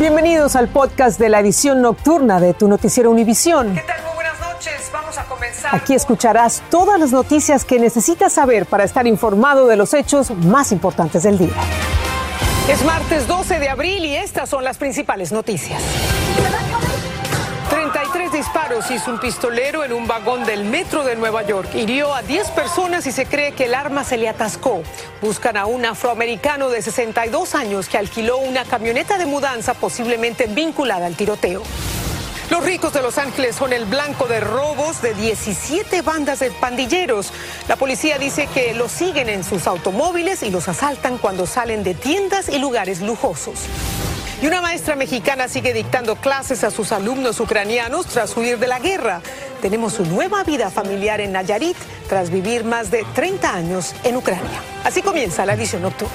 Bienvenidos al podcast de la edición nocturna de tu noticiero Univisión. ¿Qué tal? Muy buenas noches. Vamos a comenzar. Aquí escucharás todas las noticias que necesitas saber para estar informado de los hechos más importantes del día. Es martes 12 de abril y estas son las principales noticias. 33 disparos hizo un pistolero en un vagón del metro de Nueva York. Hirió a 10 personas y se cree que el arma se le atascó. Buscan a un afroamericano de 62 años que alquiló una camioneta de mudanza posiblemente vinculada al tiroteo. Los ricos de Los Ángeles son el blanco de robos de 17 bandas de pandilleros. La policía dice que los siguen en sus automóviles y los asaltan cuando salen de tiendas y lugares lujosos. Y una maestra mexicana sigue dictando clases a sus alumnos ucranianos tras huir de la guerra. Tenemos su nueva vida familiar en Nayarit tras vivir más de 30 años en Ucrania. Así comienza la edición nocturna.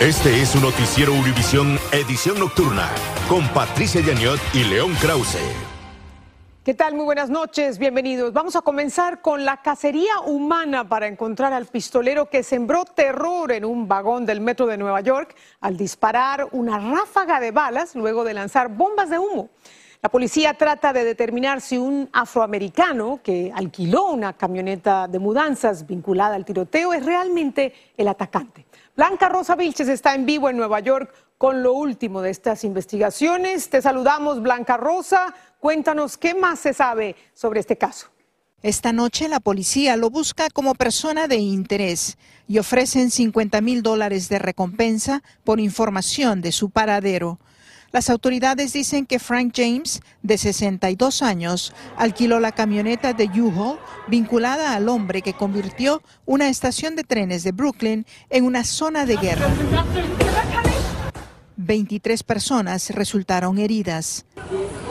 Este es su noticiero Univisión Edición Nocturna con Patricia Yaniot y León Krause. ¿Qué tal? Muy buenas noches, bienvenidos. Vamos a comenzar con la cacería humana para encontrar al pistolero que sembró terror en un vagón del metro de Nueva York al disparar una ráfaga de balas luego de lanzar bombas de humo. La policía trata de determinar si un afroamericano que alquiló una camioneta de mudanzas vinculada al tiroteo es realmente el atacante. Blanca Rosa Vilches está en vivo en Nueva York con lo último de estas investigaciones. Te saludamos, Blanca Rosa. Cuéntanos qué más se sabe sobre este caso. Esta noche la policía lo busca como persona de interés y ofrecen 50 mil dólares de recompensa por información de su paradero. Las autoridades dicen que Frank James, de 62 años, alquiló la camioneta de U-Haul vinculada al hombre que convirtió una estación de trenes de Brooklyn en una zona de guerra. 23 personas resultaron heridas,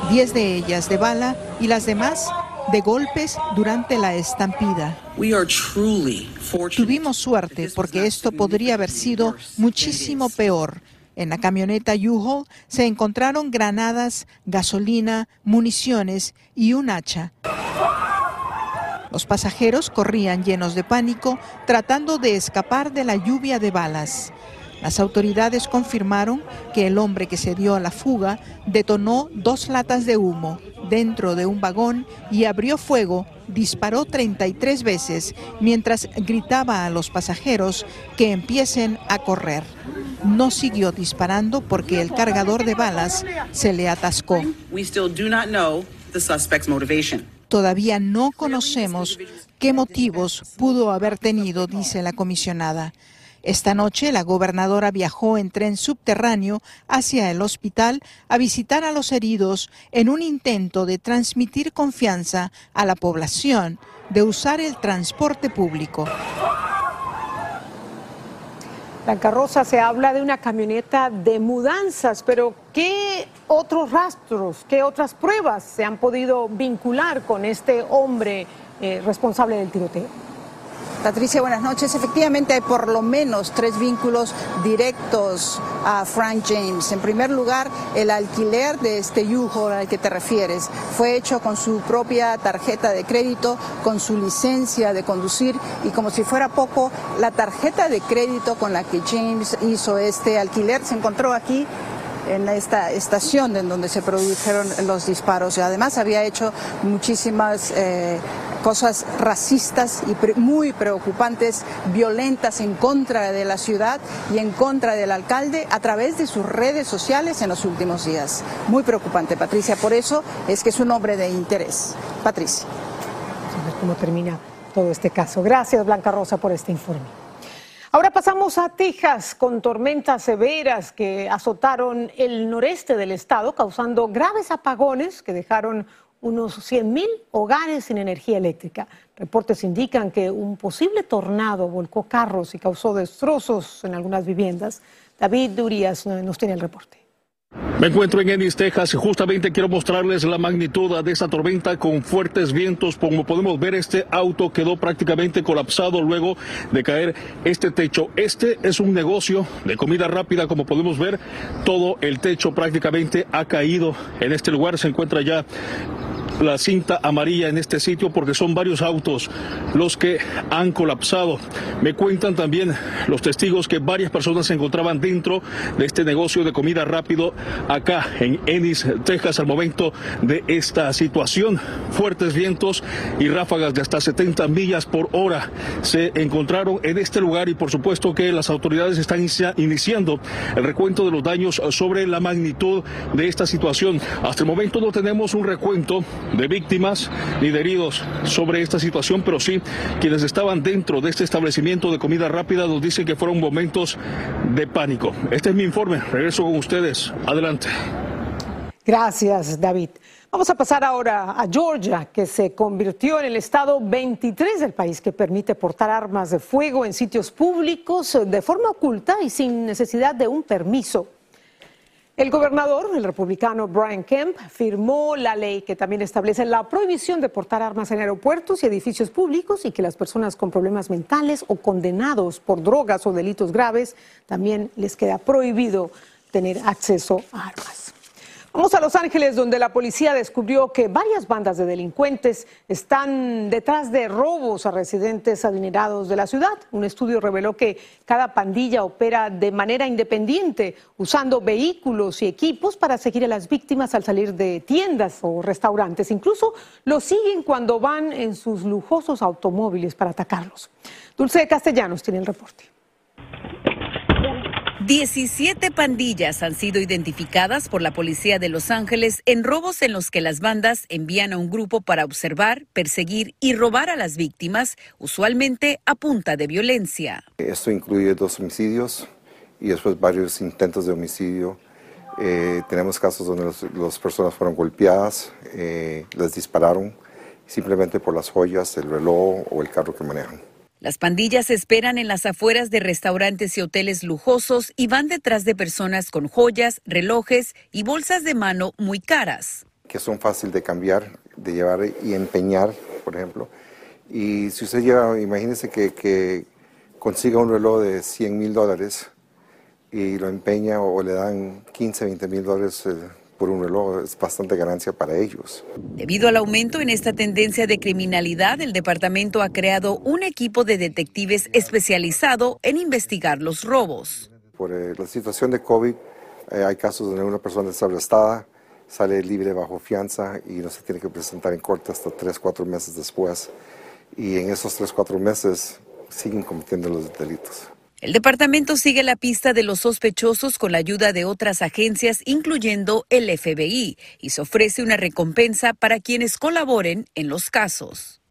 10 de ellas de bala y las demás de golpes durante la estampida. Tuvimos suerte porque esto podría haber sido muchísimo peor. En la camioneta U-Haul se encontraron granadas, gasolina, municiones y un hacha. Los pasajeros corrían llenos de pánico tratando de escapar de la lluvia de balas. Las autoridades confirmaron que el hombre que se dio a la fuga detonó dos latas de humo dentro de un vagón y abrió fuego, disparó 33 veces mientras gritaba a los pasajeros que empiecen a correr. No siguió disparando porque el cargador de balas se le atascó. Todavía no conocemos qué motivos pudo haber tenido, dice la comisionada. Esta noche la gobernadora viajó en tren subterráneo hacia el hospital a visitar a los heridos en un intento de transmitir confianza a la población de usar el transporte público. La carroza se habla de una camioneta de mudanzas, pero ¿qué otros rastros, qué otras pruebas se han podido vincular con este hombre eh, responsable del tiroteo? Patricia, buenas noches. Efectivamente hay por lo menos tres vínculos directos a Frank James. En primer lugar, el alquiler de este U-Haul al que te refieres fue hecho con su propia tarjeta de crédito, con su licencia de conducir y como si fuera poco, la tarjeta de crédito con la que James hizo este alquiler se encontró aquí en esta estación en donde se produjeron los disparos. Además había hecho muchísimas eh, cosas racistas y muy preocupantes, violentas en contra de la ciudad y en contra del alcalde a través de sus redes sociales en los últimos días. Muy preocupante, Patricia. Por eso es que es un hombre de interés. Patricia. A ver cómo termina todo este caso. Gracias, Blanca Rosa, por este informe. Ahora pasamos a Texas con tormentas severas que azotaron el noreste del estado, causando graves apagones que dejaron unos 100.000 hogares sin energía eléctrica. Reportes indican que un posible tornado volcó carros y causó destrozos en algunas viviendas. David Durías nos tiene el reporte. Me encuentro en Ennis, Texas, y justamente quiero mostrarles la magnitud de esta tormenta con fuertes vientos. Como podemos ver, este auto quedó prácticamente colapsado luego de caer este techo. Este es un negocio de comida rápida, como podemos ver, todo el techo prácticamente ha caído. En este lugar se encuentra ya la cinta amarilla en este sitio porque son varios autos los que han colapsado. Me cuentan también los testigos que varias personas se encontraban dentro de este negocio de comida rápido acá en Ennis, Texas, al momento de esta situación. Fuertes vientos y ráfagas de hasta 70 millas por hora se encontraron en este lugar y por supuesto que las autoridades están iniciando el recuento de los daños sobre la magnitud de esta situación. Hasta el momento no tenemos un recuento de víctimas ni de heridos sobre esta situación, pero sí quienes estaban dentro de este establecimiento de comida rápida nos dicen que fueron momentos de pánico. Este es mi informe. Regreso con ustedes. Adelante. Gracias, David. Vamos a pasar ahora a Georgia, que se convirtió en el estado 23 del país que permite portar armas de fuego en sitios públicos de forma oculta y sin necesidad de un permiso. El gobernador, el republicano Brian Kemp, firmó la ley que también establece la prohibición de portar armas en aeropuertos y edificios públicos y que las personas con problemas mentales o condenados por drogas o delitos graves también les queda prohibido tener acceso a armas. Vamos a Los Ángeles, donde la policía descubrió que varias bandas de delincuentes están detrás de robos a residentes adinerados de la ciudad. Un estudio reveló que cada pandilla opera de manera independiente, usando vehículos y equipos para seguir a las víctimas al salir de tiendas o restaurantes. Incluso los siguen cuando van en sus lujosos automóviles para atacarlos. Dulce Castellanos tiene el reporte. 17 pandillas han sido identificadas por la policía de Los Ángeles en robos en los que las bandas envían a un grupo para observar, perseguir y robar a las víctimas, usualmente a punta de violencia. Esto incluye dos homicidios y después varios intentos de homicidio. Eh, tenemos casos donde las personas fueron golpeadas, eh, les dispararon simplemente por las joyas, el reloj o el carro que manejan. Las pandillas esperan en las afueras de restaurantes y hoteles lujosos y van detrás de personas con joyas, relojes y bolsas de mano muy caras. Que son fáciles de cambiar, de llevar y empeñar, por ejemplo. Y si usted lleva, imagínese que, que consiga un reloj de 100 mil dólares y lo empeña o le dan 15, 20 mil dólares. Eh, por un reloj es bastante ganancia para ellos. Debido al aumento en esta tendencia de criminalidad, el departamento ha creado un equipo de detectives especializado en investigar los robos. Por eh, la situación de COVID, eh, hay casos donde una persona está arrestada, sale libre bajo fianza y no se tiene que presentar en corte hasta tres, cuatro meses después. Y en esos tres, cuatro meses siguen cometiendo los delitos. El departamento sigue la pista de los sospechosos con la ayuda de otras agencias, incluyendo el FBI, y se ofrece una recompensa para quienes colaboren en los casos.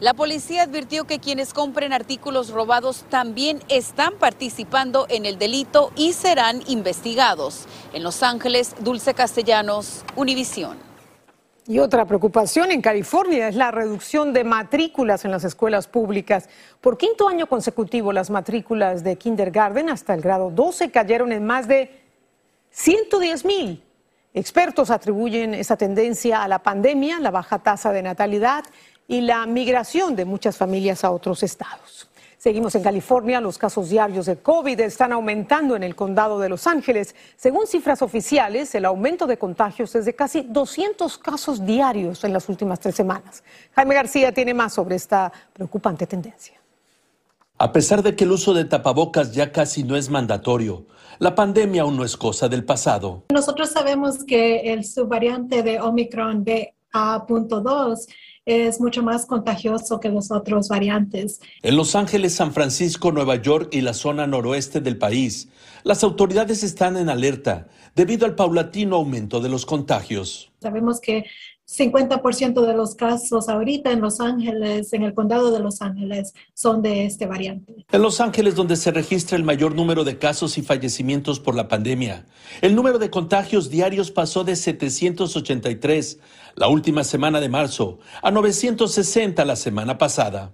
La policía advirtió que quienes compren artículos robados también están participando en el delito y serán investigados. En Los Ángeles, Dulce Castellanos, Univisión. Y otra preocupación en California es la reducción de matrículas en las escuelas públicas. Por quinto año consecutivo, las matrículas de kindergarten hasta el grado 12 cayeron en más de 110 mil. Expertos atribuyen esa tendencia a la pandemia, la baja tasa de natalidad y la migración de muchas familias a otros estados. Seguimos en California. Los casos diarios de COVID están aumentando en el condado de Los Ángeles. Según cifras oficiales, el aumento de contagios es de casi 200 casos diarios en las últimas tres semanas. Jaime García tiene más sobre esta preocupante tendencia. A pesar de que el uso de tapabocas ya casi no es mandatorio, la pandemia aún no es cosa del pasado. Nosotros sabemos que el subvariante de Omicron BA.2 es mucho más contagioso que los otros variantes. En Los Ángeles, San Francisco, Nueva York y la zona noroeste del país, las autoridades están en alerta debido al paulatino aumento de los contagios. Sabemos que 50% de los casos ahorita en Los Ángeles, en el condado de Los Ángeles, son de este variante. En Los Ángeles, donde se registra el mayor número de casos y fallecimientos por la pandemia, el número de contagios diarios pasó de 783 la última semana de marzo a 960 la semana pasada.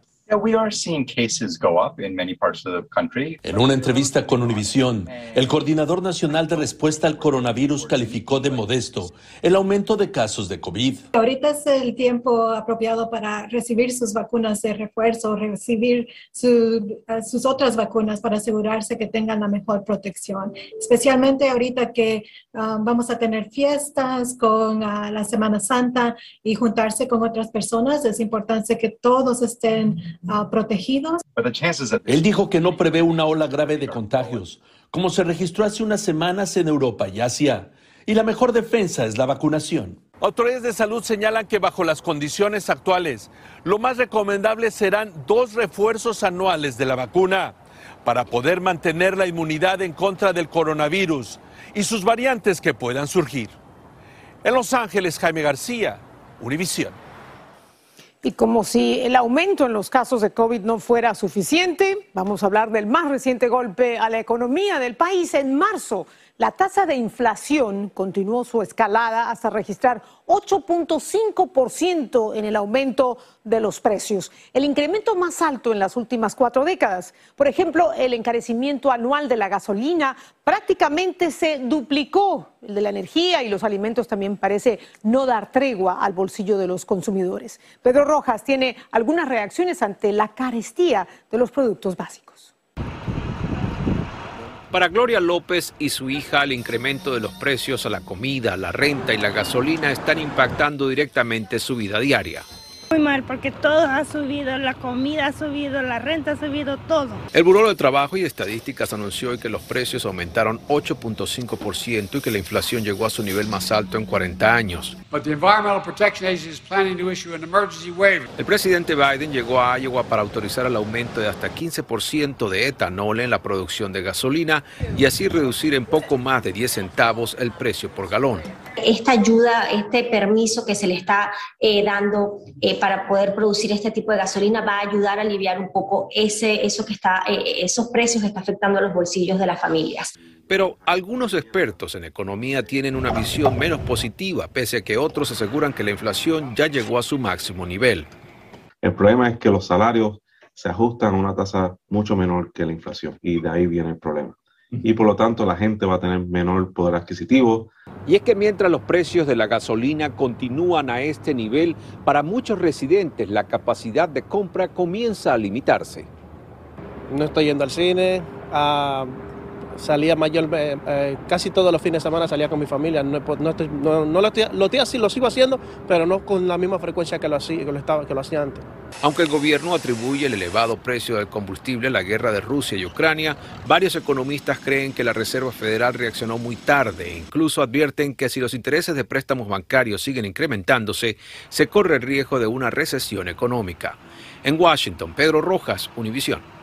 En una entrevista con Univision, el coordinador nacional de respuesta al coronavirus calificó de modesto el aumento de casos de COVID. Ahorita es el tiempo apropiado para recibir sus vacunas de refuerzo, recibir sus otras vacunas para asegurarse que tengan la mejor protección, especialmente ahorita que um, vamos a tener fiestas con uh, la Semana Santa y juntarse con otras personas. Es importante que todos estén protegidos. Él dijo que no prevé una ola grave de contagios, como se registró hace unas semanas en Europa y Asia. Y la mejor defensa es la vacunación. Autoridades de salud señalan que bajo las condiciones actuales, lo más recomendable serán dos refuerzos anuales de la vacuna para poder mantener la inmunidad en contra del coronavirus y sus variantes que puedan surgir. En Los Ángeles, Jaime García, Univisión. Y como si el aumento en los casos de COVID no fuera suficiente, vamos a hablar del más reciente golpe a la economía del país en marzo. La tasa de inflación continuó su escalada hasta registrar 8.5% en el aumento de los precios, el incremento más alto en las últimas cuatro décadas. Por ejemplo, el encarecimiento anual de la gasolina prácticamente se duplicó. El de la energía y los alimentos también parece no dar tregua al bolsillo de los consumidores. Pedro Rojas tiene algunas reacciones ante la carestía de los productos básicos. Para Gloria López y su hija, el incremento de los precios a la comida, la renta y la gasolina están impactando directamente su vida diaria. Muy mal porque todo ha subido, la comida ha subido, la renta ha subido, todo. El Buró de Trabajo y Estadísticas anunció hoy que los precios aumentaron 8.5% y que la inflación llegó a su nivel más alto en 40 años. El presidente Biden llegó a Iowa para autorizar el aumento de hasta 15% de etanol en la producción de gasolina y así reducir en poco más de 10 centavos el precio por galón. Esta ayuda, este permiso que se le está eh, dando eh, para poder producir este tipo de gasolina va a ayudar a aliviar un poco ese, eso que está, eh, esos precios que está afectando a los bolsillos de las familias. Pero algunos expertos en economía tienen una visión menos positiva, pese a que otros aseguran que la inflación ya llegó a su máximo nivel. El problema es que los salarios se ajustan a una tasa mucho menor que la inflación y de ahí viene el problema y por lo tanto la gente va a tener menor poder adquisitivo. Y es que mientras los precios de la gasolina continúan a este nivel, para muchos residentes la capacidad de compra comienza a limitarse. No estoy yendo al cine, a salía mayor, eh, eh, casi todos los fines de semana salía con mi familia. No, no, no, lo, estoy, así, lo sigo haciendo, pero no con la misma frecuencia que lo, hacía, que lo, estaba, que lo hacía antes. Aunque el gobierno atribuye el elevado precio del combustible a la guerra de Rusia y Ucrania, varios economistas creen que la Reserva Federal reaccionó muy tarde e incluso advierten que si los intereses de préstamos bancarios siguen incrementándose, se corre el riesgo de una recesión económica. En Washington, Pedro Rojas, Univisión.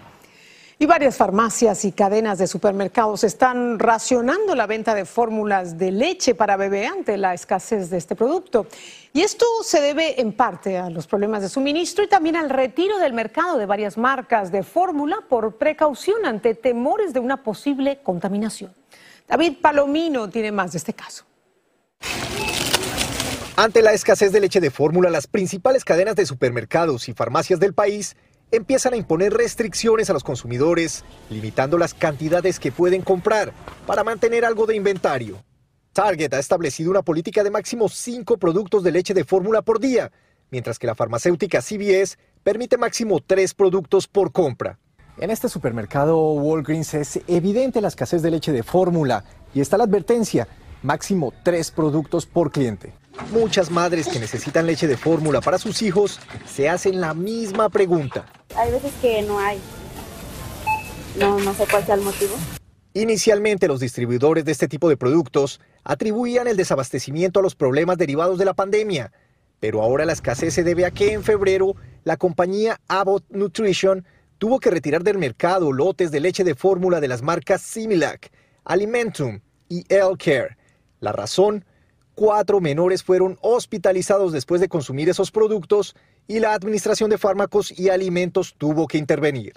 Y varias farmacias y cadenas de supermercados están racionando la venta de fórmulas de leche para bebé ante la escasez de este producto. Y esto se debe en parte a los problemas de suministro y también al retiro del mercado de varias marcas de fórmula por precaución ante temores de una posible contaminación. David Palomino tiene más de este caso. Ante la escasez de leche de fórmula, las principales cadenas de supermercados y farmacias del país empiezan a imponer restricciones a los consumidores, limitando las cantidades que pueden comprar para mantener algo de inventario. Target ha establecido una política de máximo 5 productos de leche de fórmula por día, mientras que la farmacéutica CVS permite máximo 3 productos por compra. En este supermercado Walgreens es evidente la escasez de leche de fórmula y está la advertencia, máximo 3 productos por cliente. Muchas madres que necesitan leche de fórmula para sus hijos se hacen la misma pregunta. Hay veces que no hay. No, no sé cuál sea el motivo. Inicialmente los distribuidores de este tipo de productos atribuían el desabastecimiento a los problemas derivados de la pandemia, pero ahora la escasez se debe a que en febrero la compañía Abbott Nutrition tuvo que retirar del mercado lotes de leche de fórmula de las marcas Similac, Alimentum y Care. La razón, Cuatro menores fueron hospitalizados después de consumir esos productos y la Administración de Fármacos y Alimentos tuvo que intervenir.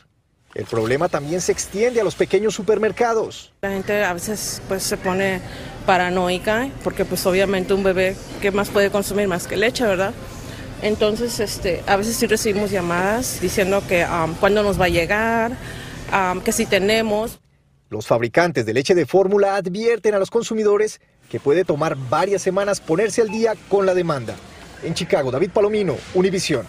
El problema también se extiende a los pequeños supermercados. La gente a veces pues se pone paranoica porque pues obviamente un bebé, ¿qué más puede consumir más que leche, verdad? Entonces, este, a veces sí recibimos llamadas diciendo que um, cuándo nos va a llegar, um, que si tenemos. Los fabricantes de leche de fórmula advierten a los consumidores que puede tomar varias semanas ponerse al día con la demanda. En Chicago, David Palomino, Univisión.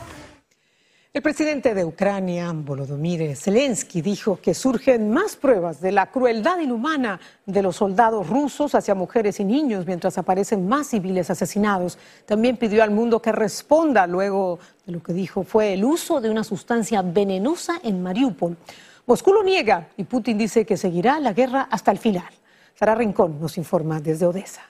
El presidente de Ucrania, Volodymyr Zelensky, dijo que surgen más pruebas de la crueldad inhumana de los soldados rusos hacia mujeres y niños mientras aparecen más civiles asesinados. También pidió al mundo que responda luego de lo que dijo fue el uso de una sustancia venenosa en Mariupol. Moscú lo niega y Putin dice que seguirá la guerra hasta el final. Sara Rincón nos informa desde Odessa.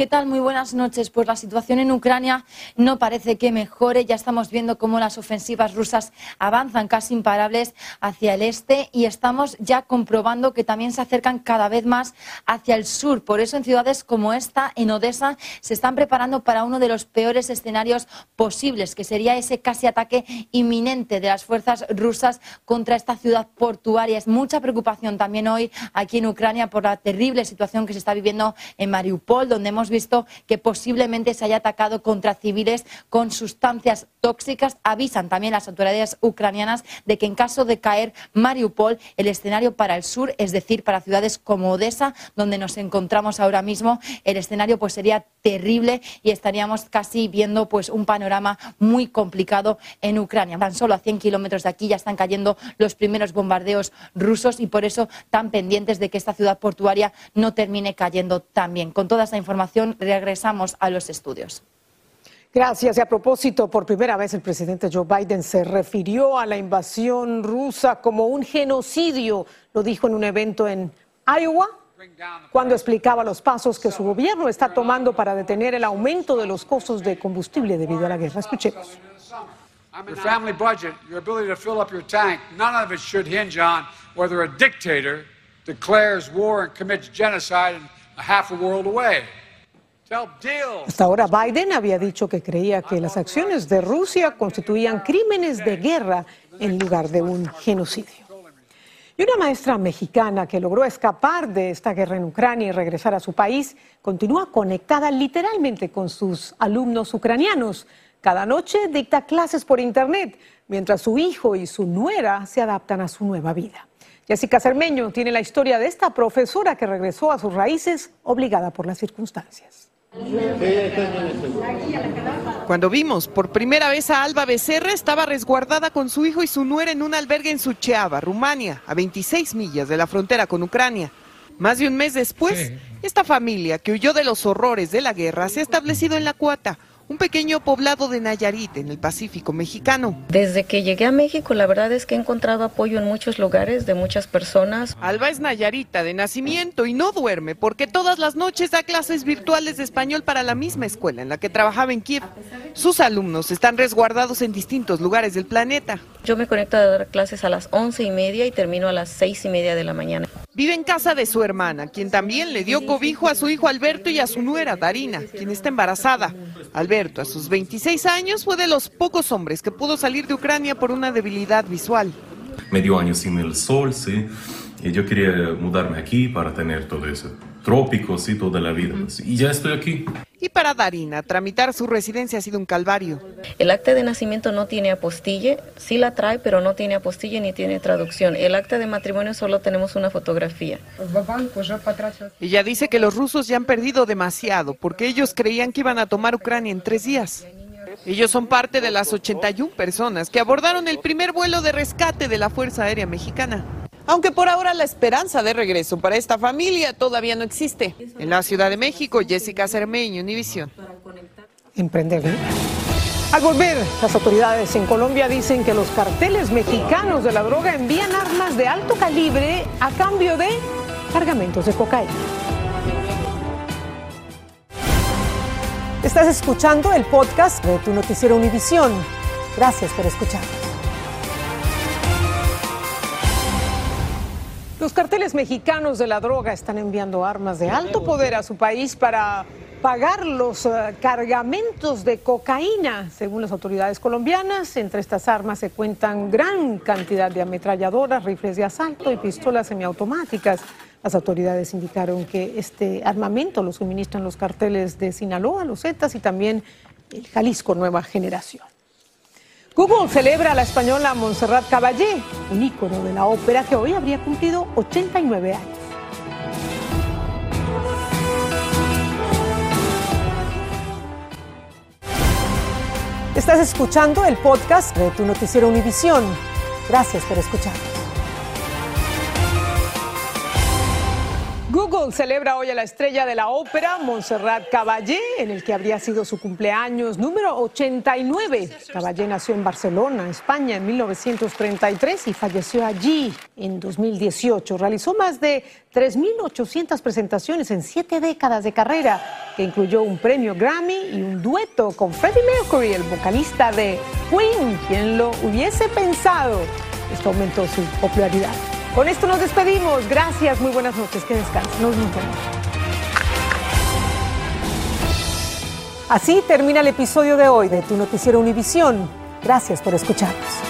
¿Qué tal? Muy buenas noches. Pues la situación en Ucrania no parece que mejore. Ya estamos viendo cómo las ofensivas rusas avanzan casi imparables hacia el este y estamos ya comprobando que también se acercan cada vez más hacia el sur. Por eso en ciudades como esta, en Odessa, se están preparando para uno de los peores escenarios posibles, que sería ese casi ataque inminente de las fuerzas rusas contra esta ciudad portuaria. Es mucha preocupación también hoy aquí en Ucrania por la terrible situación que se está viviendo en Mariupol, donde hemos visto que posiblemente se haya atacado contra civiles con sustancias tóxicas. Avisan también las autoridades ucranianas de que en caso de caer Mariupol, el escenario para el sur, es decir, para ciudades como Odessa, donde nos encontramos ahora mismo, el escenario pues sería terrible y estaríamos casi viendo pues un panorama muy complicado en Ucrania. Tan solo a 100 kilómetros de aquí ya están cayendo los primeros bombardeos rusos y por eso tan pendientes de que esta ciudad portuaria no termine cayendo también. Con toda esta información regresamos a los estudios. Gracias. Y a propósito, por primera vez el presidente Joe Biden se refirió a la invasión rusa como un genocidio. Lo dijo en un evento en Iowa cuando explicaba los pasos que su gobierno está tomando para detener el aumento de los costos de combustible debido a la guerra. Escuchemos. Your family budget, your ability to fill up your tank, none of it should hinge on whether a dictator declares war and commits genocide in a half a world away. Hasta ahora Biden había dicho que creía que las acciones de Rusia constituían crímenes de guerra en lugar de un genocidio. Y una maestra mexicana que logró escapar de esta guerra en Ucrania y regresar a su país continúa conectada literalmente con sus alumnos ucranianos. Cada noche dicta clases por Internet, mientras su hijo y su nuera se adaptan a su nueva vida. Jessica Cermeño tiene la historia de esta profesora que regresó a sus raíces obligada por las circunstancias. Cuando vimos por primera vez a Alba Becerra, estaba resguardada con su hijo y su nuera en un albergue en Sucheava, Rumania, a 26 millas de la frontera con Ucrania. Más de un mes después, esta familia, que huyó de los horrores de la guerra, se ha establecido en La Cuata, un pequeño poblado de Nayarit en el Pacífico mexicano. Desde que llegué a México, la verdad es que he encontrado apoyo en muchos lugares de muchas personas. Alba es Nayarita de nacimiento y no duerme porque todas las noches da clases virtuales de español para la misma escuela en la que trabajaba en Kiev. Sus alumnos están resguardados en distintos lugares del planeta. Yo me conecto a dar clases a las once y media y termino a las seis y media de la mañana. Vive en casa de su hermana, quien también le dio cobijo a su hijo Alberto y a su nuera Darina, quien está embarazada. Alberto, a sus 26 años, fue de los pocos hombres que pudo salir de Ucrania por una debilidad visual. Medio año sin el sol, sí. Y yo quería mudarme aquí para tener todo eso. Trópicos y toda la vida. Y ya estoy aquí. Y para Darina, tramitar su residencia ha sido un calvario. El acta de nacimiento no tiene apostille, sí la trae, pero no tiene apostille ni tiene traducción. El acta de matrimonio solo tenemos una fotografía. Ella dice que los rusos ya han perdido demasiado porque ellos creían que iban a tomar Ucrania en tres días. Ellos son parte de las 81 personas que abordaron el primer vuelo de rescate de la Fuerza Aérea Mexicana. Aunque por ahora la esperanza de regreso para esta familia todavía no existe. En la Ciudad de México, Jessica Cermeño, Univisión. Emprender. Al volver, las autoridades en Colombia dicen que los carteles mexicanos de la droga envían armas de alto calibre a cambio de cargamentos de cocaína. Estás escuchando el podcast de tu noticiero Univisión. Gracias por escucharnos. Los carteles mexicanos de la droga están enviando armas de alto poder a su país para pagar los uh, cargamentos de cocaína. Según las autoridades colombianas, entre estas armas se cuentan gran cantidad de ametralladoras, rifles de asalto y pistolas semiautomáticas. Las autoridades indicaron que este armamento lo suministran los carteles de Sinaloa, los Zetas y también el Jalisco Nueva Generación. Google celebra a la española Montserrat Caballé, un ícono de la ópera que hoy habría cumplido 89 años. Estás escuchando el podcast de tu noticiero Univisión. Gracias por escucharnos. Google celebra hoy a la estrella de la ópera, Montserrat Caballé, en el que habría sido su cumpleaños número 89. Caballé nació en Barcelona, España, en 1933 y falleció allí en 2018. Realizó más de 3.800 presentaciones en siete décadas de carrera, que incluyó un premio Grammy y un dueto con Freddie Mercury, el vocalista de Queen, quien lo hubiese pensado. Esto aumentó su popularidad. Con esto nos despedimos. Gracias, muy buenas noches. Que descansen. Nos vemos. Así termina el episodio de hoy de Tu Noticiero Univisión. Gracias por escucharnos.